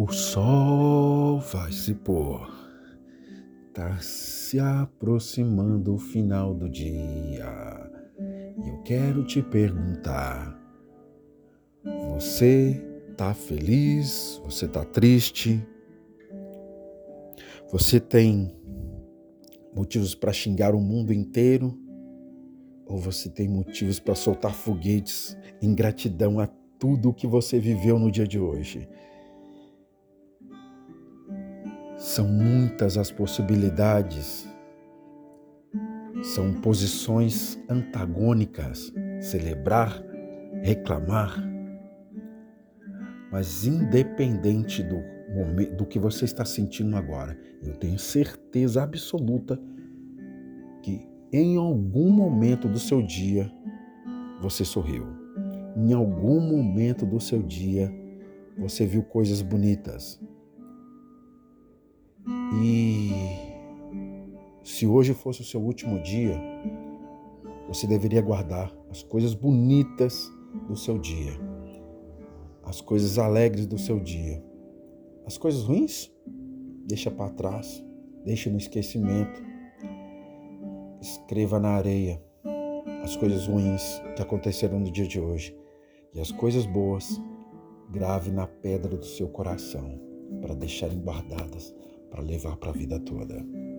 O sol vai se pôr, tá se aproximando o final do dia. E eu quero te perguntar: você tá feliz? Você tá triste? Você tem motivos para xingar o mundo inteiro? Ou você tem motivos para soltar foguetes em gratidão a tudo o que você viveu no dia de hoje? São muitas as possibilidades, são posições antagônicas, celebrar, reclamar, mas independente do momento, do que você está sentindo agora, eu tenho certeza absoluta que em algum momento do seu dia você sorriu. Em algum momento do seu dia você viu coisas bonitas, e se hoje fosse o seu último dia, você deveria guardar as coisas bonitas do seu dia, as coisas alegres do seu dia. As coisas ruins, deixa para trás, deixa no esquecimento. Escreva na areia as coisas ruins que aconteceram no dia de hoje e as coisas boas, grave na pedra do seu coração para deixarem guardadas para levar para a vida toda.